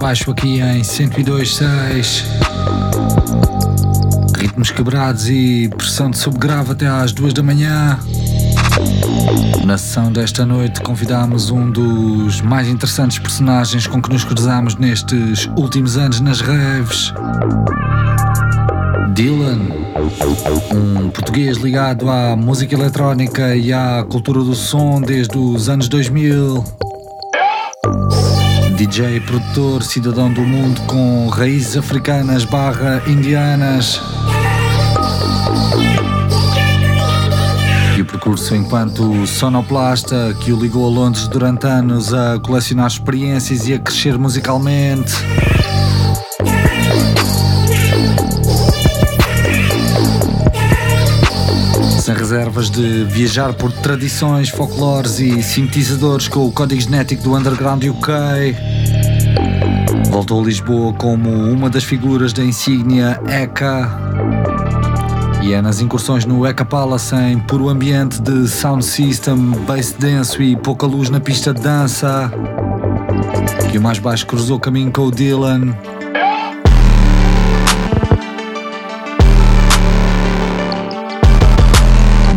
baixo aqui em 102.6. Ritmos quebrados e pressão de subgrave até às duas da manhã. Na sessão desta noite convidamos um dos mais interessantes personagens com que nos cruzamos nestes últimos anos nas raves. Dylan, um português ligado à música eletrónica e à cultura do som desde os anos 2000. DJ, produtor, cidadão do mundo com raízes africanas barra indianas. E o percurso enquanto sonoplasta que o ligou a Londres durante anos a colecionar experiências e a crescer musicalmente. sem reservas de viajar por tradições, folclores e sintetizadores com o código genético do underground UK. Voltou a Lisboa como uma das figuras da insígnia ECA. E é nas incursões no ECA Palace em puro ambiente de sound system, bass denso e pouca luz na pista de dança que o mais baixo cruzou caminho com o Dylan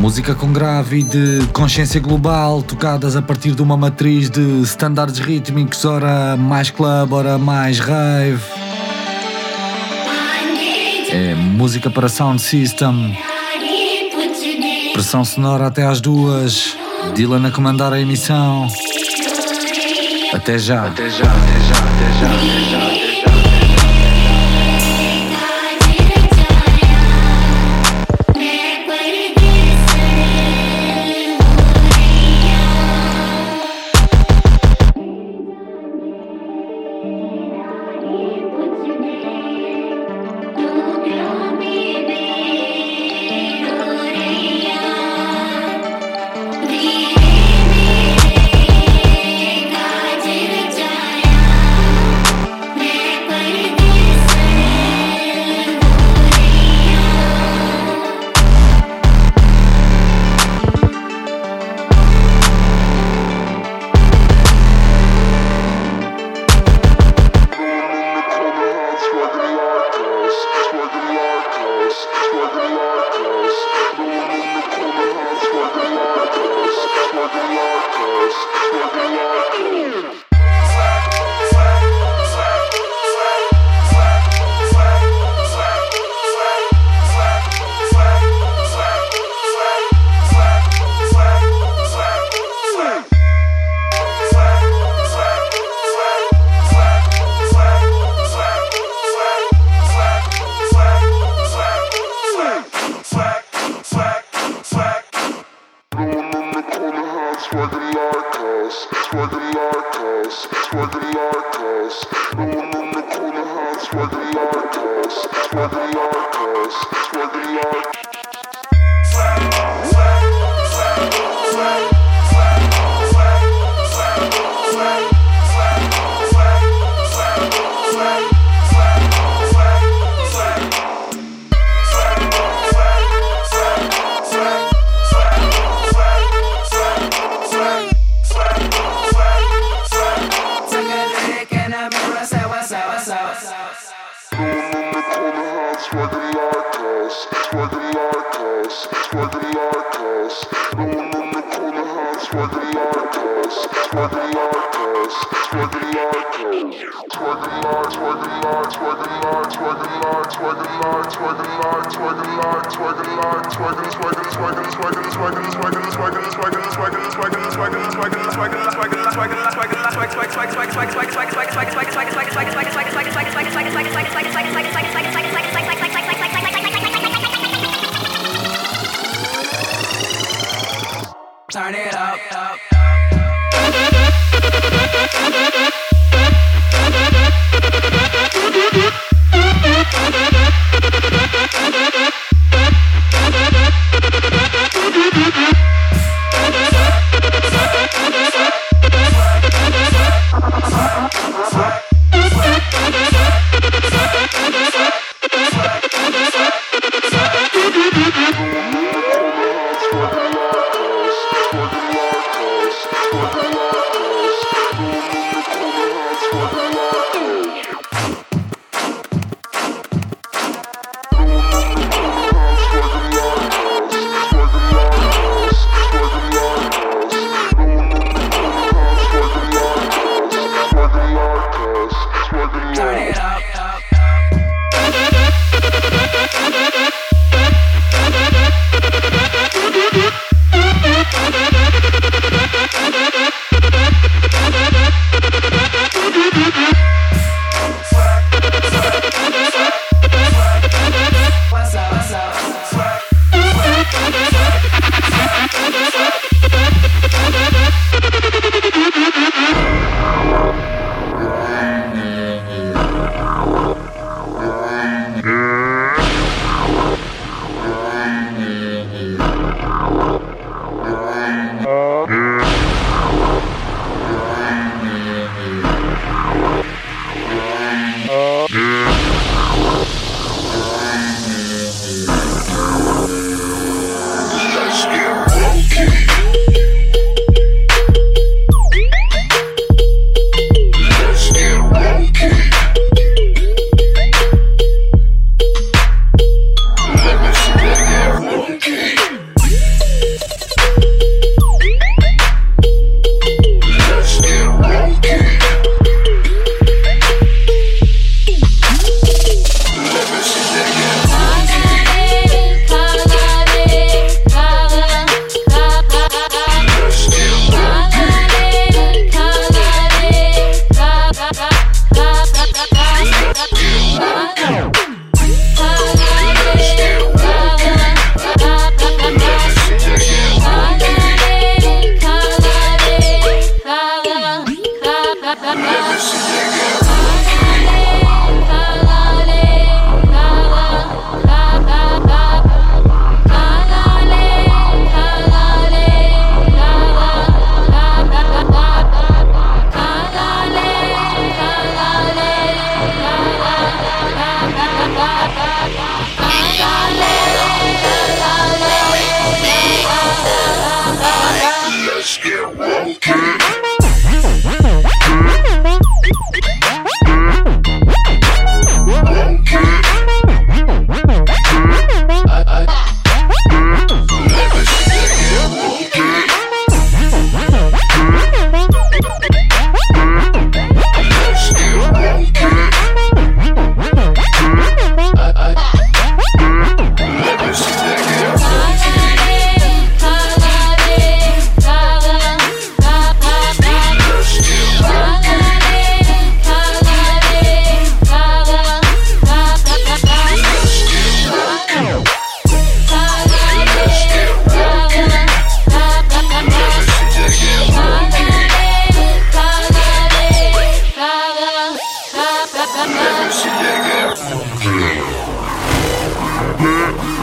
Música com grave e de consciência global, tocadas a partir de uma matriz de standards rítmicos, ora mais club, ora mais rave. É música para sound system. Pressão sonora até às duas. Dylan a comandar a emissão. Até já. Até já, até já, até já, até já.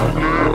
Yeah.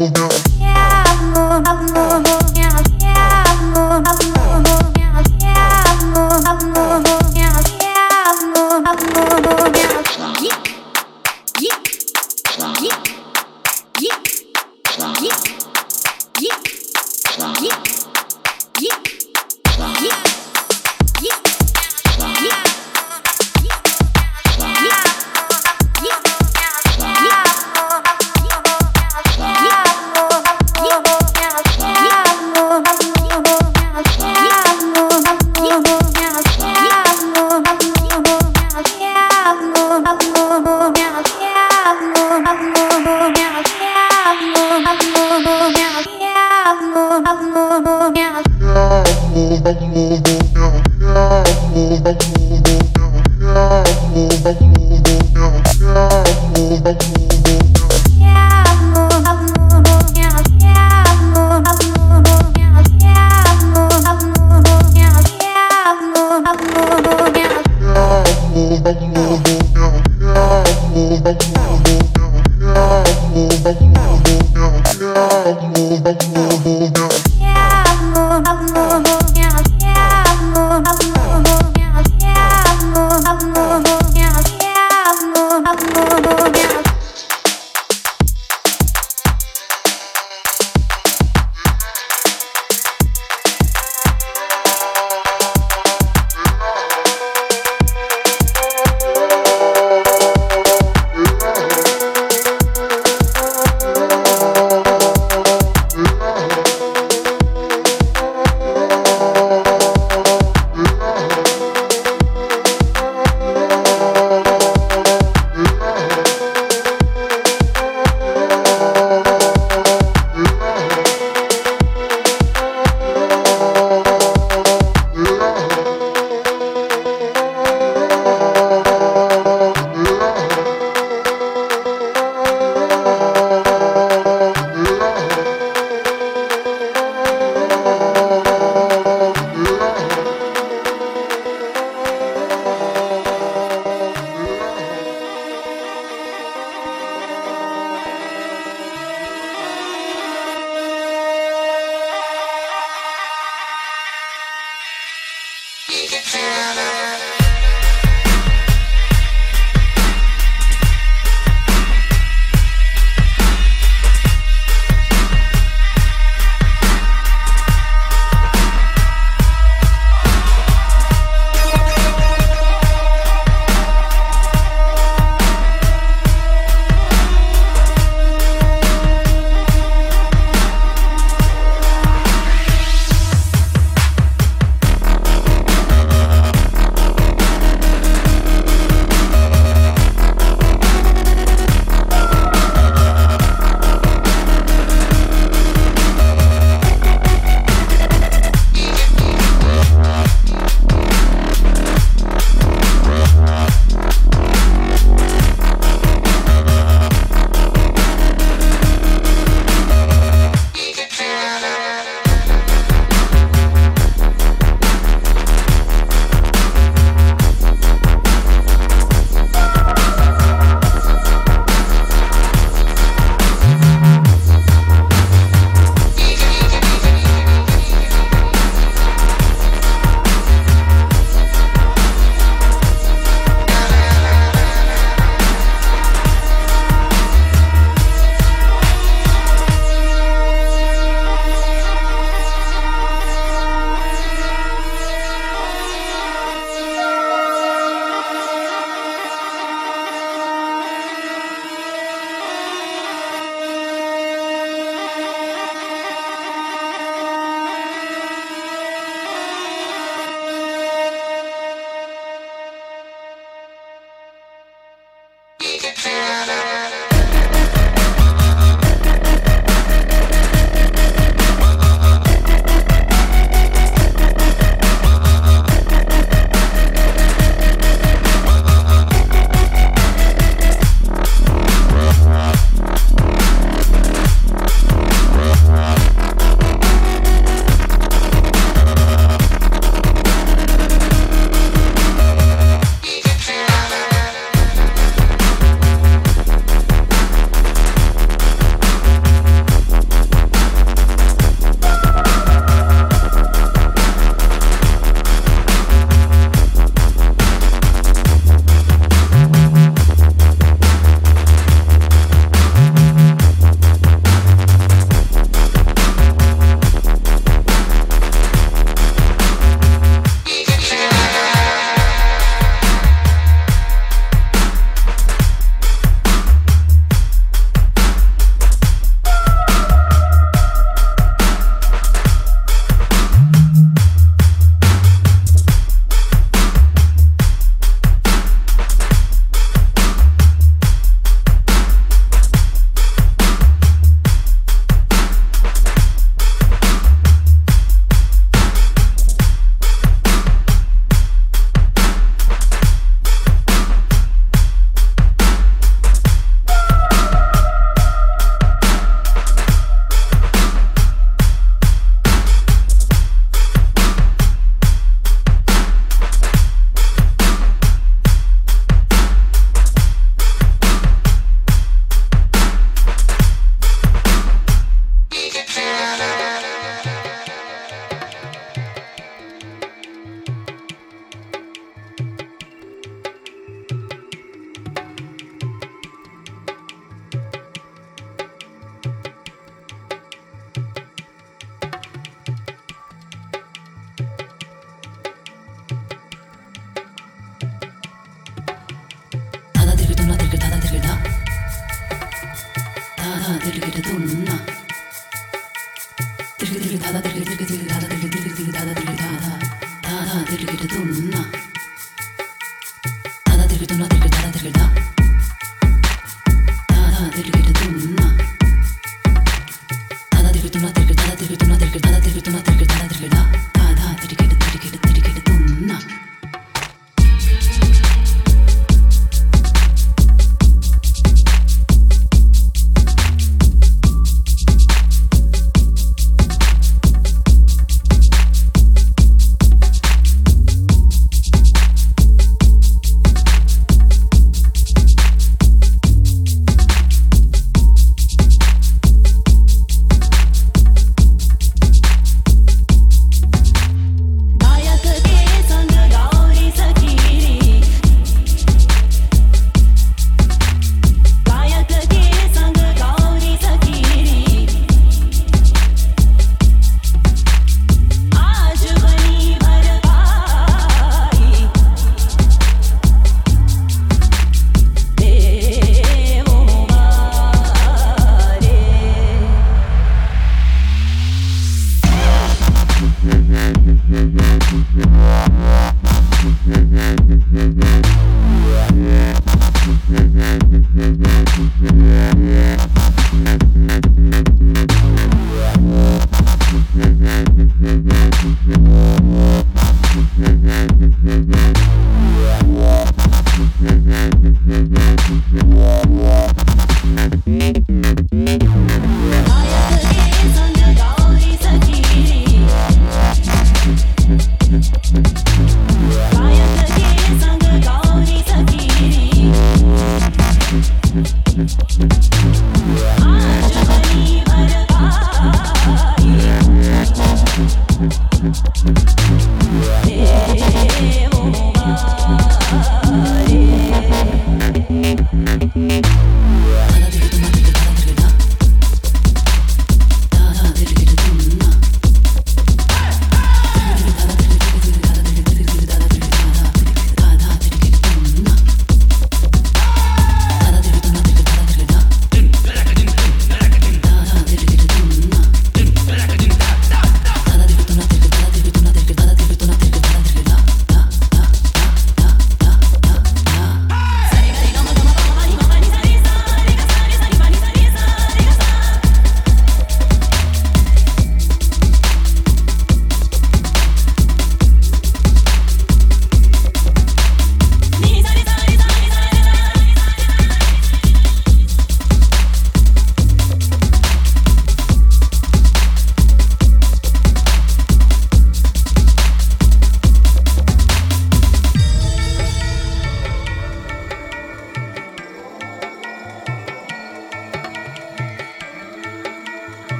Yeah.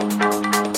Dylan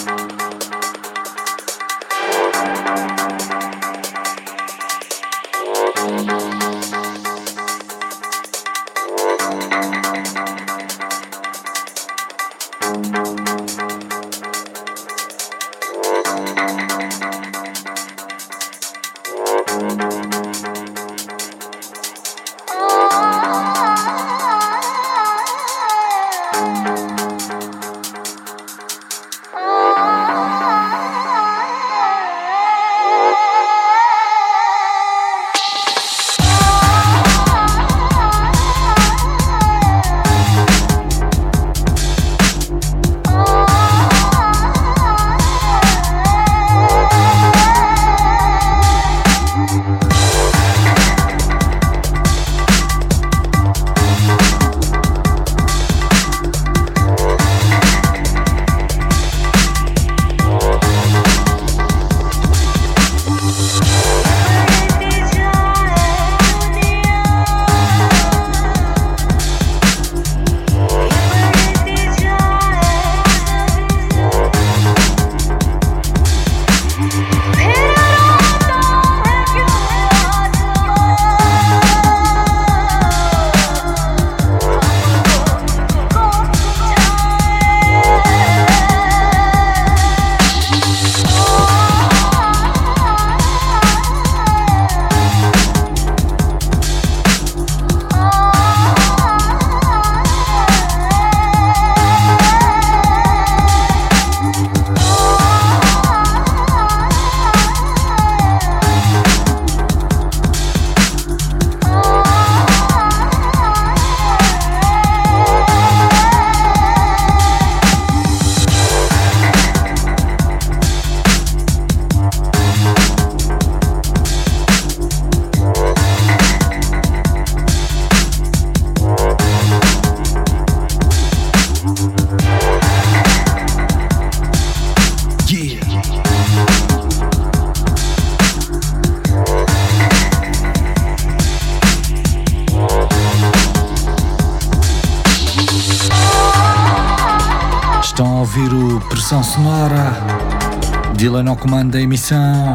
ao comando da emissão.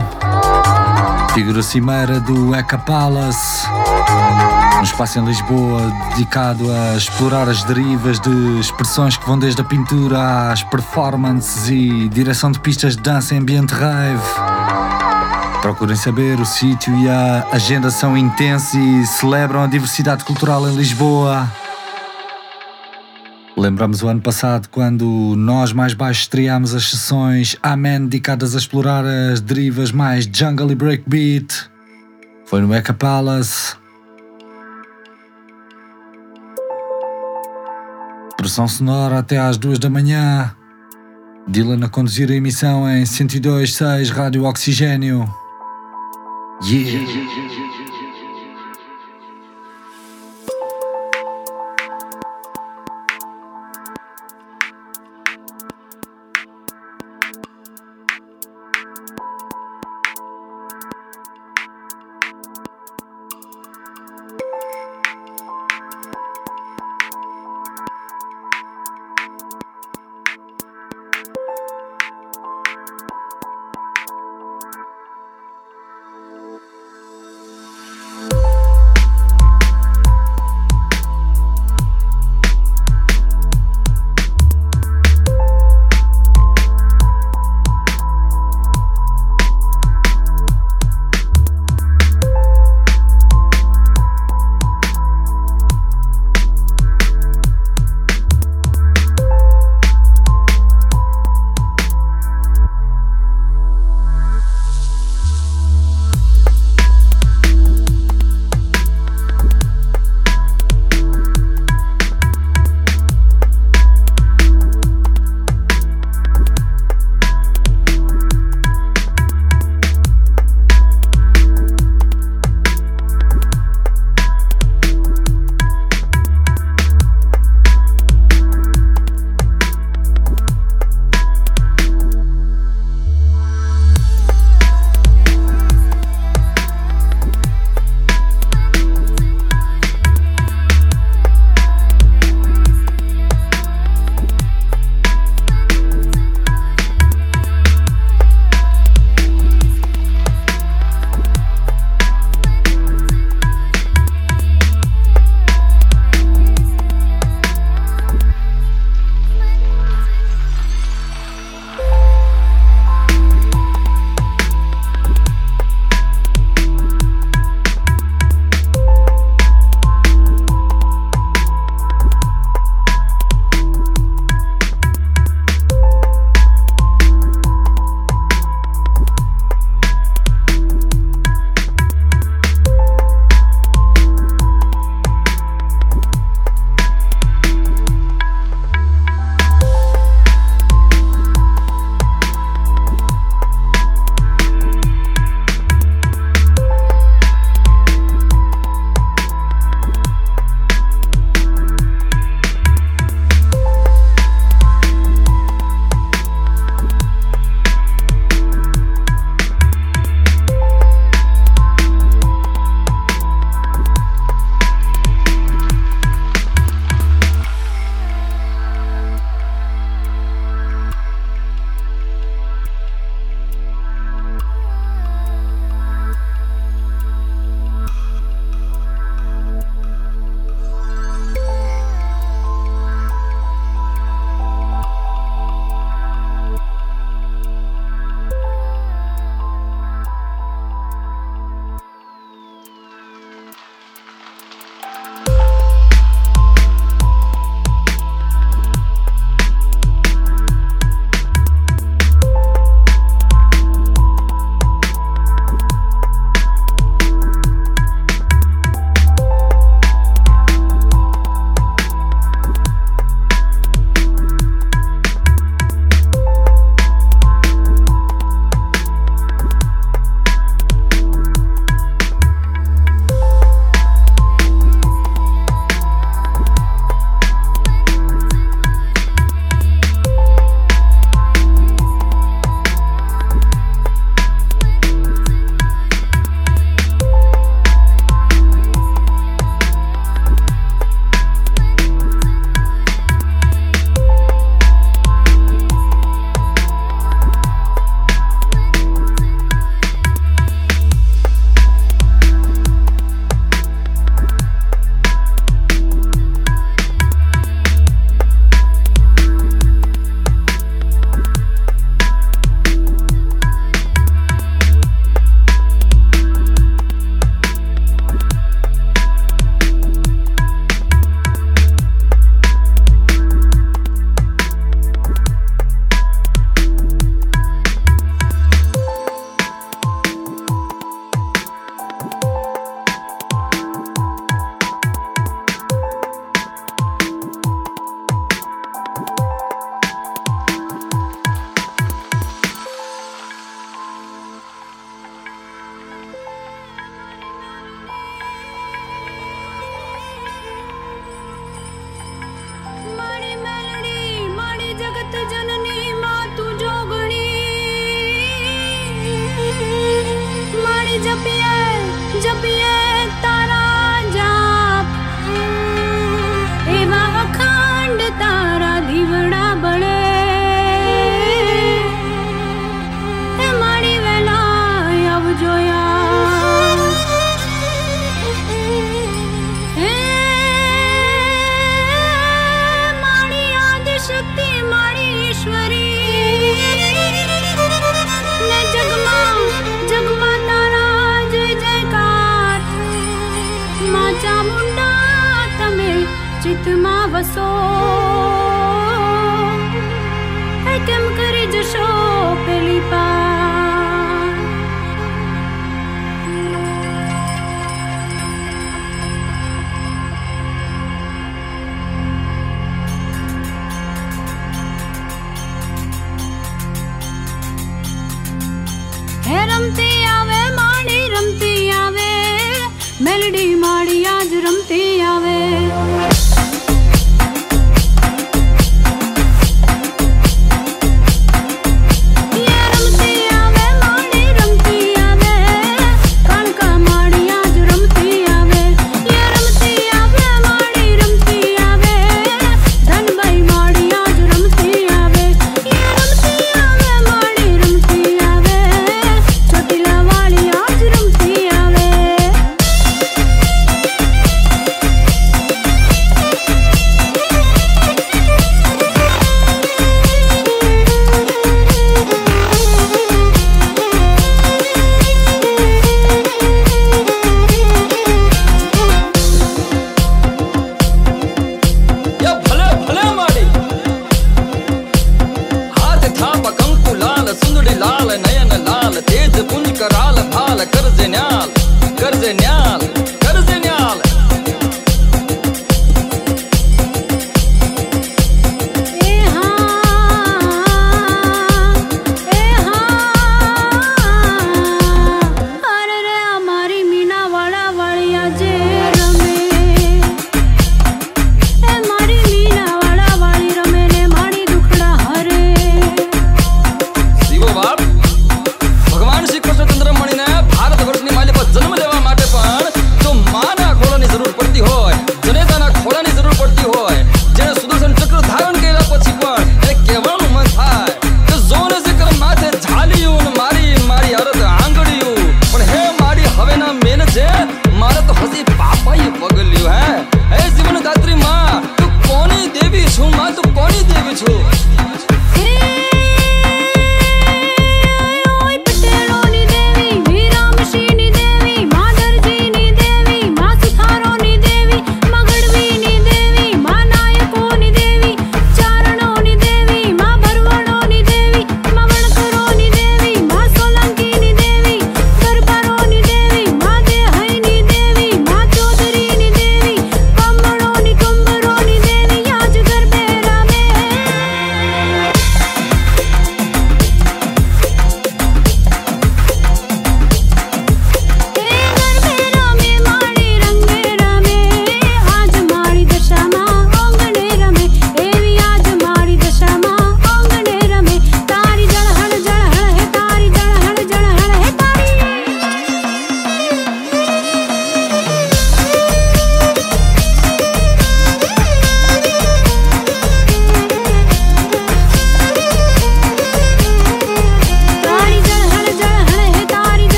Figura cimeira do Eka Palace. Um espaço em Lisboa dedicado a explorar as derivas de expressões que vão desde a pintura às performances e direção de pistas de dança em ambiente rave. Procurem saber, o sítio e a agenda são intensos e celebram a diversidade cultural em Lisboa. Lembramos o ano passado quando nós mais baixos estreámos as sessões Amen dedicadas a explorar as derivas mais jungle e breakbeat. Foi no Eka Palace. Pressão sonora até às duas da manhã. Dylan a conduzir a emissão em 102.6 Rádio Oxigênio. Yeah!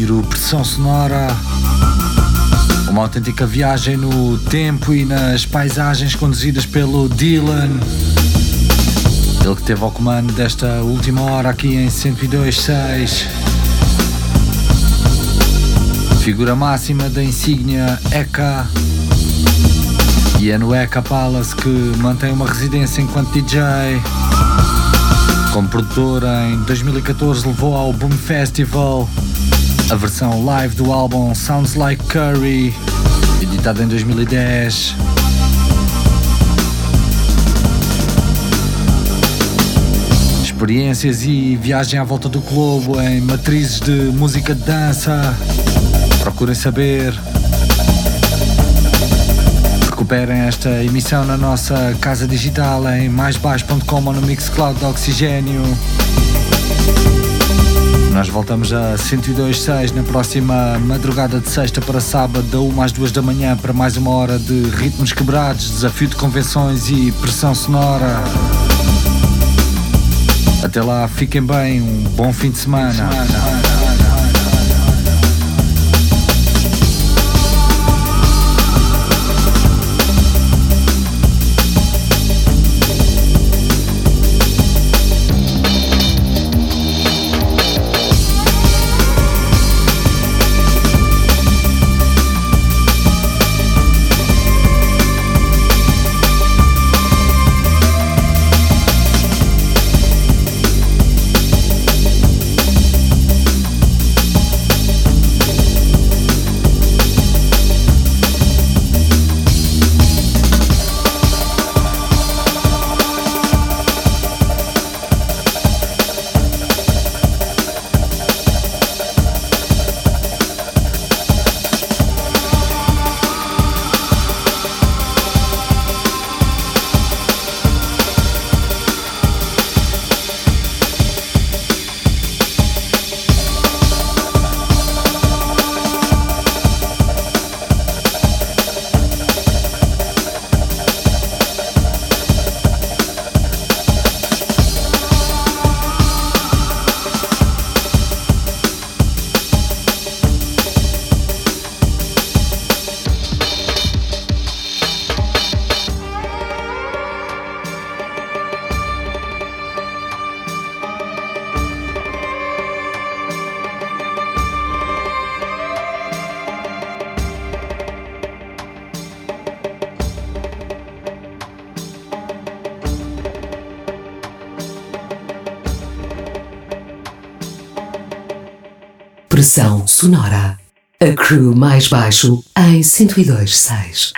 Ouvir o Pressão Sonora. Uma autêntica viagem no tempo e nas paisagens conduzidas pelo Dylan. Ele que teve ao comando desta última hora aqui em 102.6. Figura máxima da insígnia ECA. E é no ECA Palace que mantém uma residência enquanto DJ. Como produtor, em 2014 levou ao Boom Festival a versão live do álbum Sounds Like Curry, editada em 2010. Experiências e viagem à volta do globo em matrizes de música de dança. Procurem saber. Recuperem esta emissão na nossa casa digital em maisbaixo.com ou no Mixcloud de Oxigênio. Nós voltamos a 102.6 na próxima madrugada de sexta para sábado, da 1 às 2 da manhã, para mais uma hora de ritmos quebrados, desafio de convenções e pressão sonora. Até lá, fiquem bem, um bom fim de semana. Pressão sonora. A crew mais baixo em 102.6.